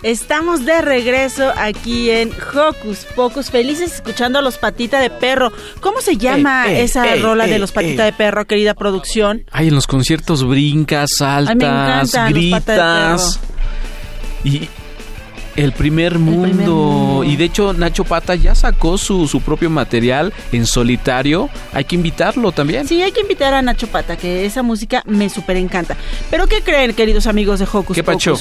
Estamos de regreso aquí en Hocus Pocus, felices escuchando a los Patita de Perro. ¿Cómo se llama Ey, ey, esa ey, rola de los Patita de Perro, querida producción? Ay, en los conciertos brincas, saltas, Ay, me encantan los Pata de gritas. Y el primer, mundo. mundo. Y de hecho, Nacho Pata ya sacó su, su propio material en solitario. Hay que invitarlo también. Sí, hay que invitar a Nacho Pata, que esa música me súper encanta. Pero ¿qué creen, queridos amigos de Hocus ¿Qué pacho?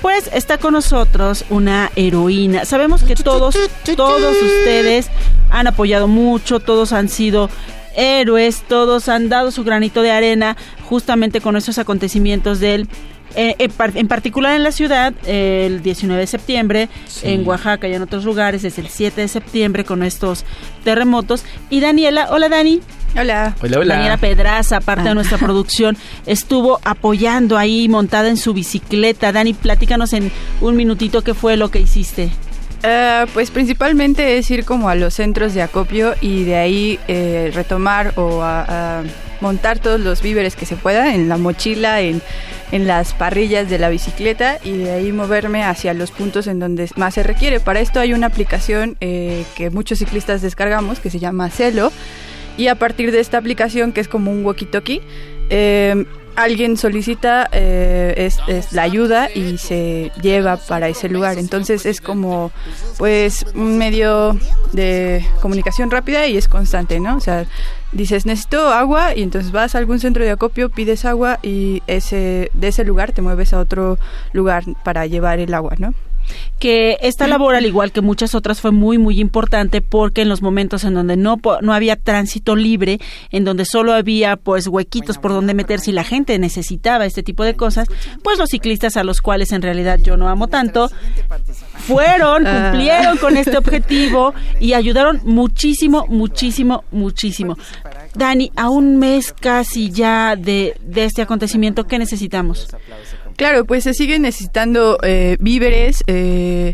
Pues está con nosotros una heroína. Sabemos que todos, todos ustedes han apoyado mucho, todos han sido héroes, todos han dado su granito de arena justamente con esos acontecimientos del... eh, en, par- en particular en la ciudad, eh, el 19 de septiembre, Sí. en Oaxaca y en otros lugares, desde el 7 de septiembre con estos terremotos. Y Daniela, hola Dani. Hola. Hola, hola. Daniela Pedraza, parte Ah. de nuestra producción, estuvo apoyando ahí montada en su bicicleta. Dani, platícanos en un minutito qué fue lo que hiciste. Eh, pues principalmente es ir como a los centros de acopio y de ahí eh, retomar o a, a montar todos los víveres que se pueda en la mochila, en, en las parrillas de la bicicleta y de ahí moverme hacia los puntos en donde más se requiere. Para esto hay una aplicación eh, que muchos ciclistas descargamos que se llama Celo y a partir de esta aplicación que es como un walkie-talkie, eh, alguien solicita eh, es, la ayuda y se lleva para ese lugar. Entonces es como pues un medio de comunicación rápida y es constante, ¿no? O sea, dices necesito agua y entonces vas a algún centro de acopio, pides agua y ese de ese lugar te mueves a otro lugar para llevar el agua, ¿no? Que esta labor, al igual que muchas otras, fue muy, muy importante porque en los momentos en donde no, no había tránsito libre, en donde solo había pues huequitos por donde meterse y la gente necesitaba este tipo de cosas, pues los ciclistas a los cuales en realidad yo no amo tanto, fueron, Ah. cumplieron con este objetivo y ayudaron muchísimo, muchísimo, muchísimo. Dani, a un mes casi ya de, de este acontecimiento, ¿qué necesitamos? Claro, pues se siguen necesitando eh, víveres, eh,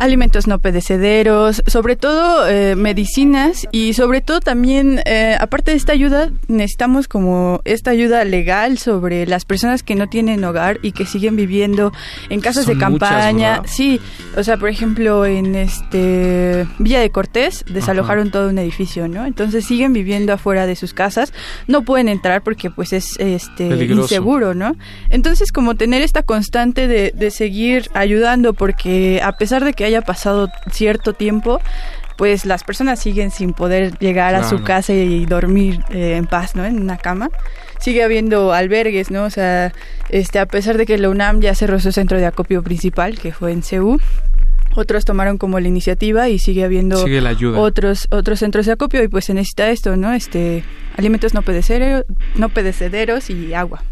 alimentos no perecederos, sobre todo eh, medicinas y sobre todo también, eh, aparte de esta ayuda, necesitamos como esta ayuda legal sobre las personas que no tienen hogar y que siguen viviendo en casas Son de campaña. sí, o sea, por ejemplo, en este Villa de Cortés desalojaron todo un edificio, ¿no? Entonces siguen viviendo afuera de sus casas, no pueden entrar porque pues es este Peligroso. inseguro, ¿no? Entonces, como tener esta constante de, de seguir ayudando, porque a pesar de que haya pasado cierto tiempo, pues las personas siguen sin poder llegar a su Claro. casa y dormir eh, en paz, ¿no? En una cama. Sigue habiendo albergues, ¿no? O sea, este, a pesar de que la UNAM ya cerró su centro de acopio principal, que fue en CEU, otros tomaron como la iniciativa y sigue habiendo Sigue la ayuda. otros otros centros de acopio y pues se necesita esto, ¿no? Este, alimentos no perecederos, no perecederos y agua.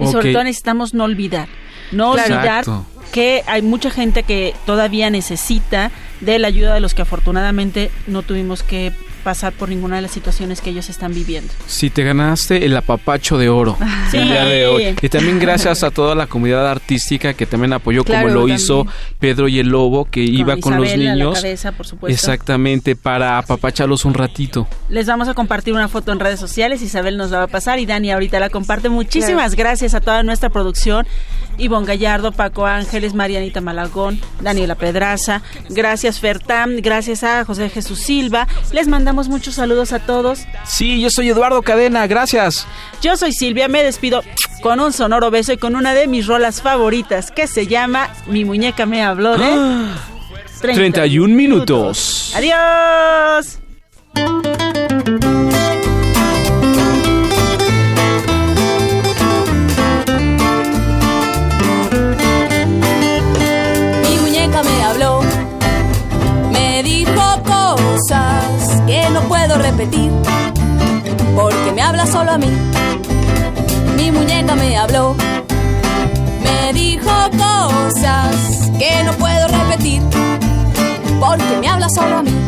Y sobre todo necesitamos no olvidar. No Claro. olvidar Exacto. que hay mucha gente que todavía necesita de la ayuda de los que afortunadamente no tuvimos que pasar por ninguna de las situaciones que ellos están viviendo. Si te ganaste el apapacho de oro Sí. el día de hoy. Y también gracias a toda la comunidad artística que también apoyó Claro, como lo también. hizo Pedro y el Lobo, que iba con los Isabel a la niños. cabeza, por supuesto. Exactamente, para apapacharlos un ratito. Les vamos a compartir una foto en redes sociales, Isabel nos la va a pasar y Dani ahorita la comparte. Muchísimas gracias a toda nuestra producción, Ivonne Gallardo, Paco Ángeles, Marianita Malagón, Daniela Pedraza, gracias Fertam, gracias a José Jesús Silva. Les mandamos muchos saludos a todos. Sí, yo soy Eduardo Cadena, gracias. Yo soy Silvia, me despido con un sonoro beso y con una de mis rolas favoritas que se llama Mi muñeca me habló de... 31 minutos. Adiós. Porque me habla solo a mí. Mi muñeca me habló, me dijo cosas que no puedo repetir, porque me habla solo a mí.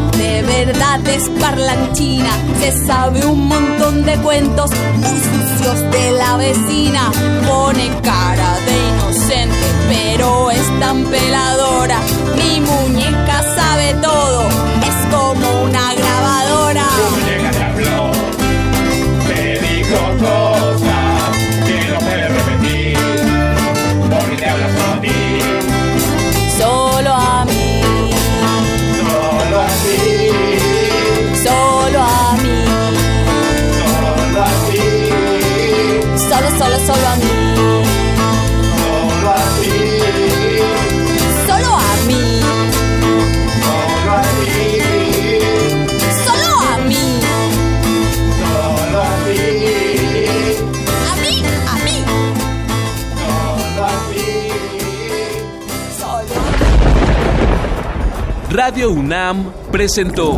de verdad es parlanchina. Se sabe un montón de cuentos muy sucios de la vecina. Pone cara de inocente, pero es tan peladora. Mi muñeca sabe todo, es como una grabadora. Me dijo solo, a mí. solo a ti, Solo a mí, solo a ti, solo a mí, a a mí, a mí, solo a ti. solo Radio UNAM presentó